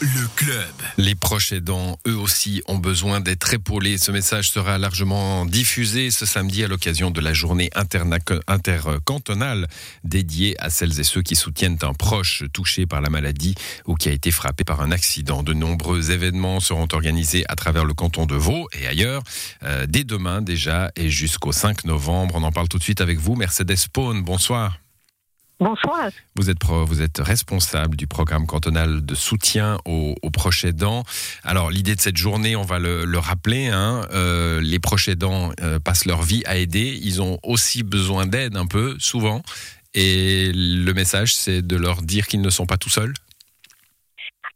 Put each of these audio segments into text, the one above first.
Le club. Les proches aidants, eux aussi, ont besoin d'être épaulés. Ce message sera largement diffusé ce samedi à l'occasion de la journée intercantonale dédiée à celles et ceux qui soutiennent un proche touché par la maladie ou qui a été frappé par un accident. De nombreux événements seront organisés à travers le canton de Vaud et ailleurs, euh, dès demain déjà et jusqu'au 5 novembre. On en parle tout de suite avec vous. Mercedes Spawn, bonsoir. Bonsoir. Vous êtes, pro- vous êtes responsable du programme cantonal de soutien aux, aux proches. Alors, l'idée de cette journée, on va le, le rappeler, hein, euh, les proches aidants euh, passent leur vie à aider. Ils ont aussi besoin d'aide un peu, souvent. Et le message, c'est de leur dire qu'ils ne sont pas tout seuls.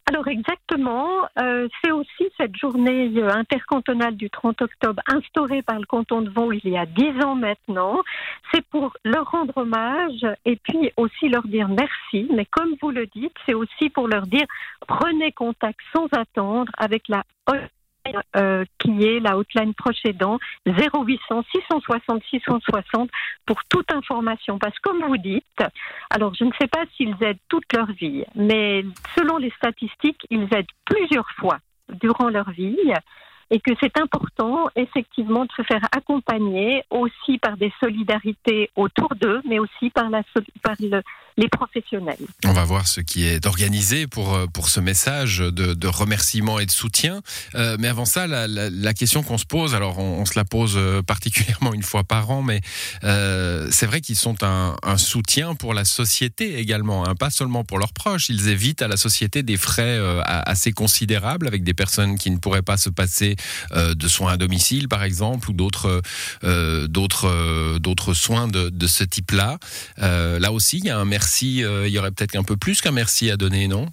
Alors exactement, euh, c'est aussi cette journée euh, intercantonale du 30 octobre instaurée par le canton de Vaud il y a dix ans maintenant. C'est pour leur rendre hommage et puis aussi leur dire merci. Mais comme vous le dites, c'est aussi pour leur dire prenez contact sans attendre avec la euh, qui est la hotline proche aidant 0800 660 660 pour toute information. Parce que comme vous dites, alors je ne sais pas s'ils aident toute leur vie, mais selon les statistiques, ils aident plusieurs fois durant leur vie et que c'est important effectivement de se faire accompagner aussi par des solidarités autour d'eux, mais aussi par, la, par le- professionnels. On va voir ce qui est organisé pour, euh, pour ce message de, remerciement et de soutien. Euh, mais avant ça, la, question qu'on se pose, alors on, se la pose euh, particulièrement une fois par an, mais c'est vrai qu'ils sont un, soutien pour la société également, hein, pas seulement pour leurs proches. Ils évitent à la société des frais assez considérables avec des personnes qui ne pourraient pas se passer de soins à domicile, par exemple, ou d'autres soins de, de ce type-là. Là aussi, il y a un merci. Euh, il y aurait peut-être un peu plus qu'un merci à donner, non?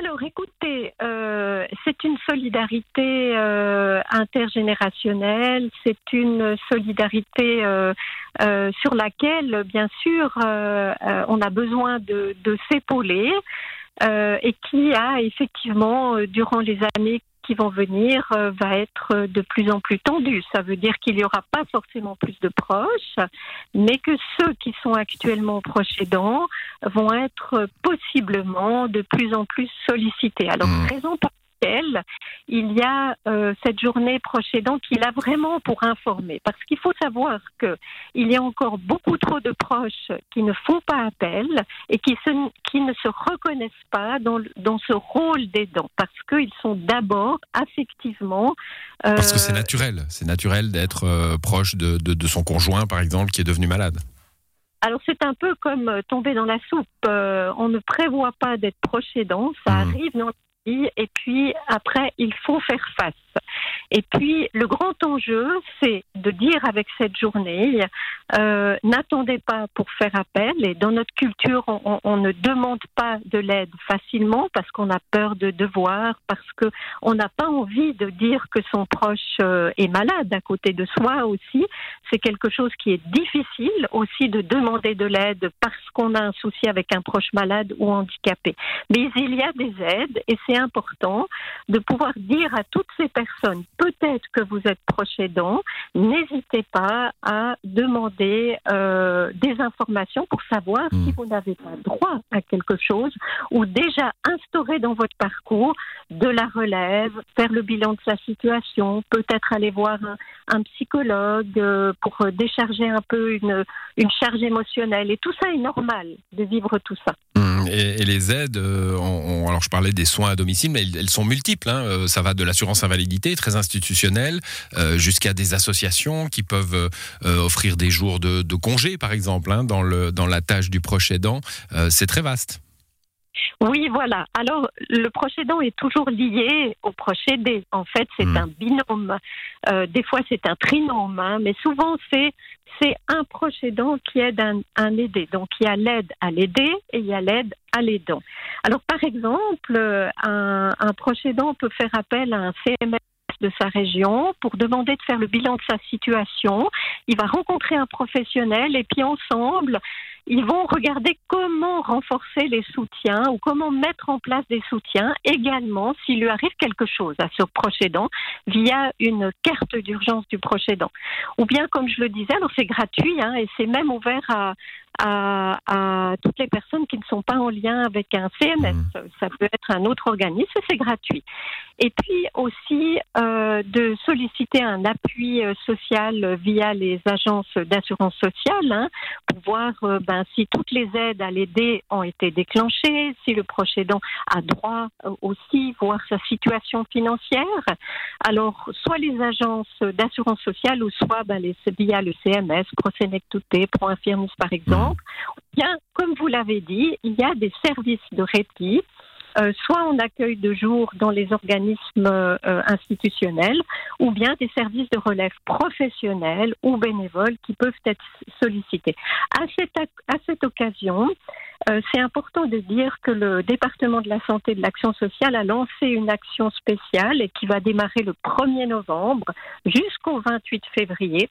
Alors écoutez, euh, c'est une solidarité euh, intergénérationnelle, c'est une solidarité sur laquelle, bien sûr, on a besoin de, de s'épauler et qui a effectivement, durant les années qui vont venir, euh, va être de plus en plus tendue. Ça veut dire qu'il n'y aura pas forcément plus de proches, mais que ceux qui sont actuellement proches aidants vont être possiblement de plus en plus sollicités. Alors, raison pour il y a euh, cette journée proche aidant qui est là vraiment pour informer. Parce qu'il faut savoir que il y a encore beaucoup trop de proches qui ne font pas appel et qui, se, qui ne se reconnaissent pas dans, ce rôle d'aidant. Parce qu'ils sont d'abord affectivement... euh, Parce que c'est naturel. C'est naturel d'être euh, proche de, de, de son conjoint, par exemple, qui est devenu malade. Alors c'est un peu comme tomber dans la soupe. Euh, on ne prévoit pas d'être proche aidant, ça Mhm. arrive dans et puis après il faut faire face. Et puis le grand enjeu, c'est de dire avec cette journée, euh, n'attendez pas pour faire appel. Et dans notre culture, on, ne demande pas de l'aide facilement parce qu'on a peur de devoir, parce que on n'a pas envie de dire que son proche euh, est malade à côté de soi aussi. C'est quelque chose qui est difficile aussi de demander de l'aide parce qu'on a un souci avec un proche malade ou handicapé. Mais il y a des aides et c'est important de pouvoir dire à toutes ces personnes, peut-être que vous êtes proche aidant, n'hésitez pas à demander euh, des informations pour savoir Mm. si vous n'avez pas droit à quelque chose ou déjà instaurer dans votre parcours de la relève, faire le bilan de sa situation, peut-être aller voir un, un psychologue euh, pour euh, décharger un peu une, une charge émotionnelle. Et tout ça est normal de vivre tout ça. Hum, Et, les aides, euh, alors je parlais des soins à domicile, mais elles, sont multiples. hein. Euh, Ça va de l'assurance invalidité, très institutionnelle, euh, jusqu'à des associations qui peuvent offrir des jours de, congé, par exemple, hein, dans, le, dans la tâche du proche aidant. C'est très vaste. Oui, voilà. Alors, le proche aidant est toujours lié au proche aidé. En fait, c'est Mm. un binôme. Euh, des fois, c'est un trinôme, hein, mais souvent, c'est c'est un proche aidant qui aide un, un aidé. Donc, il y a l'aide à l'aider et il y a l'aide à l'aidant. Alors, par exemple, euh, un, un proche aidant peut faire appel à un CMS de sa région pour demander de faire le bilan de sa situation. Il va rencontrer un professionnel et puis ensemble, ils vont regarder comment renforcer les soutiens ou comment mettre en place des soutiens également s'il lui arrive quelque chose à ce proche aidant via une carte d'urgence du proche aidant. Ou bien, comme je le disais, alors c'est gratuit hein, et c'est même ouvert à, à, à, toutes les personnes qui ne sont pas en lien avec un CMS. Mmh. Ça peut être un autre organisme, c'est gratuit. Et puis aussi euh, de solliciter un appui euh, social via les agences d'assurance sociale hein, pour voir euh, ben, si toutes les aides à l'aider ont été déclenchées, si le proche aidant a droit euh, aussi, voir sa situation financière. Alors, soit les agences d'assurance sociale ou soit ben, les, via le CMS, Prosenectute, Proinfirmus par exemple. Bien, comme vous l'avez dit, il y a des services de répit euh, soit en accueil de jour dans les organismes euh, institutionnels, ou bien des services de relève professionnels ou bénévoles qui peuvent être sollicités. À cette, occasion, euh, c'est important de dire que le département de la santé et de l'action sociale a lancé une action spéciale et qui va démarrer le 1er novembre jusqu'au 28 février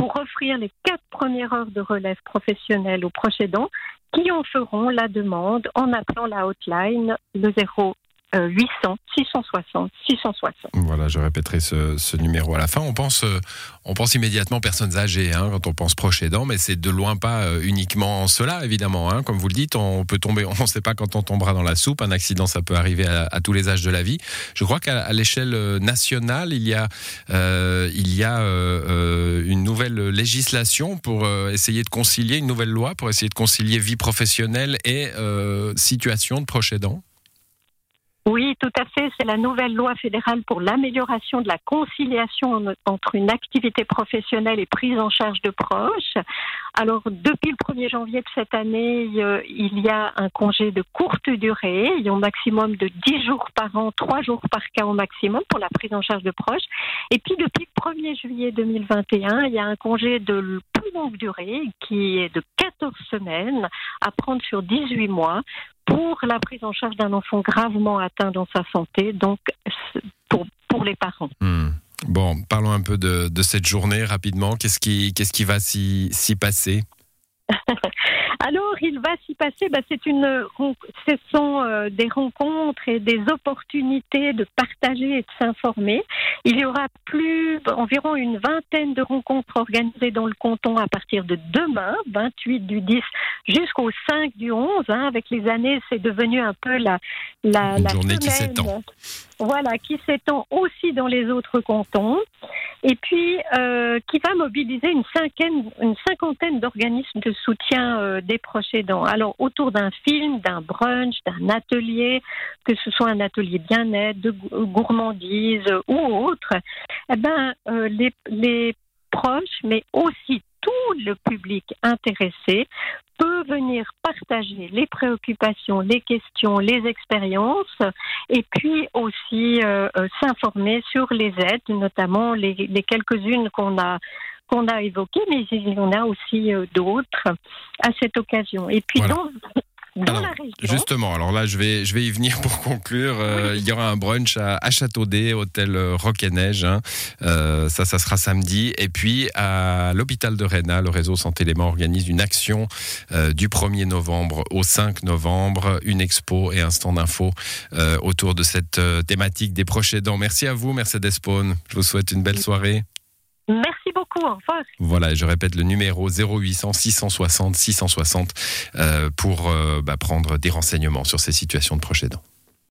pour offrir les quatre premières heures de relève professionnelle aux proches aidants qui en feront la demande en appelant la hotline le 0 800 660 660. Voilà, je répéterai ce, numéro à la fin. On pense, euh, on pense immédiatement personnes âgées hein, quand on pense proche aidant, mais c'est de loin pas euh, uniquement cela, évidemment. Hein. Comme vous le dites, on peut tomber, on ne sait pas quand on tombera dans la soupe. Un accident, ça peut arriver à, tous les âges de la vie. Je crois qu'à l'échelle euh, nationale, il y a, il y a une nouvelle législation pour essayer de concilier, une nouvelle loi pour essayer de concilier vie professionnelle et situation de proche aidant. Tout à fait. C'est la nouvelle loi fédérale pour l'amélioration de la conciliation entre une activité professionnelle et prise en charge de proches. Alors, depuis le 1er janvier de cette année, il y a un congé de courte durée, il y a un maximum de 10 jours par an, 3 jours par cas au maximum pour la prise en charge de proches. Et puis, depuis le 1er juillet 2021, il y a un congé de longue durée qui est de 14 semaines à prendre sur 18 mois pour la prise en charge d'un enfant gravement atteint dans sa santé, donc pour, pour les parents. Hmm. Bon, parlons un peu de, de cette journée rapidement. Qu'est-ce qui, qu'est-ce qui va s'y passer? Alors, il va s'y passer, bah, c'est une, ce sont euh, des rencontres et des opportunités de partager et de s'informer. Il y aura plus, environ une vingtaine de rencontres organisées dans le canton à partir de demain, 28 du 10 jusqu'au 5 du 11. Hein. Avec les années, c'est devenu un peu la, la, la journée qui s'étend. Voilà, qui s'étend aussi dans les autres cantons et puis euh, qui va mobiliser une, cinquaine, une cinquantaine d'organismes de soutien euh, des proches aidants. Alors autour d'un film, d'un brunch, d'un atelier, que ce soit un atelier bien-être, de gourmandise ou autre, eh ben euh, les, les proches, mais aussi tout le public intéressé peut venir partager les préoccupations, les questions, les expériences et puis aussi euh, euh, s'informer sur les aides, notamment les, quelques-unes qu'on a qu'on a évoquées, mais il y en a aussi euh, d'autres à cette occasion. Et puis Justement, alors là, je vais, je vais y venir pour conclure. Euh, il y aura un brunch à, à Châteaudet, hôtel euh, Rock et Neige. Hein. Euh, ça, ça sera samedi. Et puis, à l'hôpital de Réna, le réseau Santé Léman organise une action du 1er novembre au 5 novembre, une expo et un stand d'info autour de cette thématique des proches aidants. Merci à vous, Mercedes Spawn. Je vous souhaite une belle soirée. Merci beaucoup. Voilà, je répète le numéro 0800 660 660 pour euh, bah, prendre des renseignements sur ces situations de proches aidants.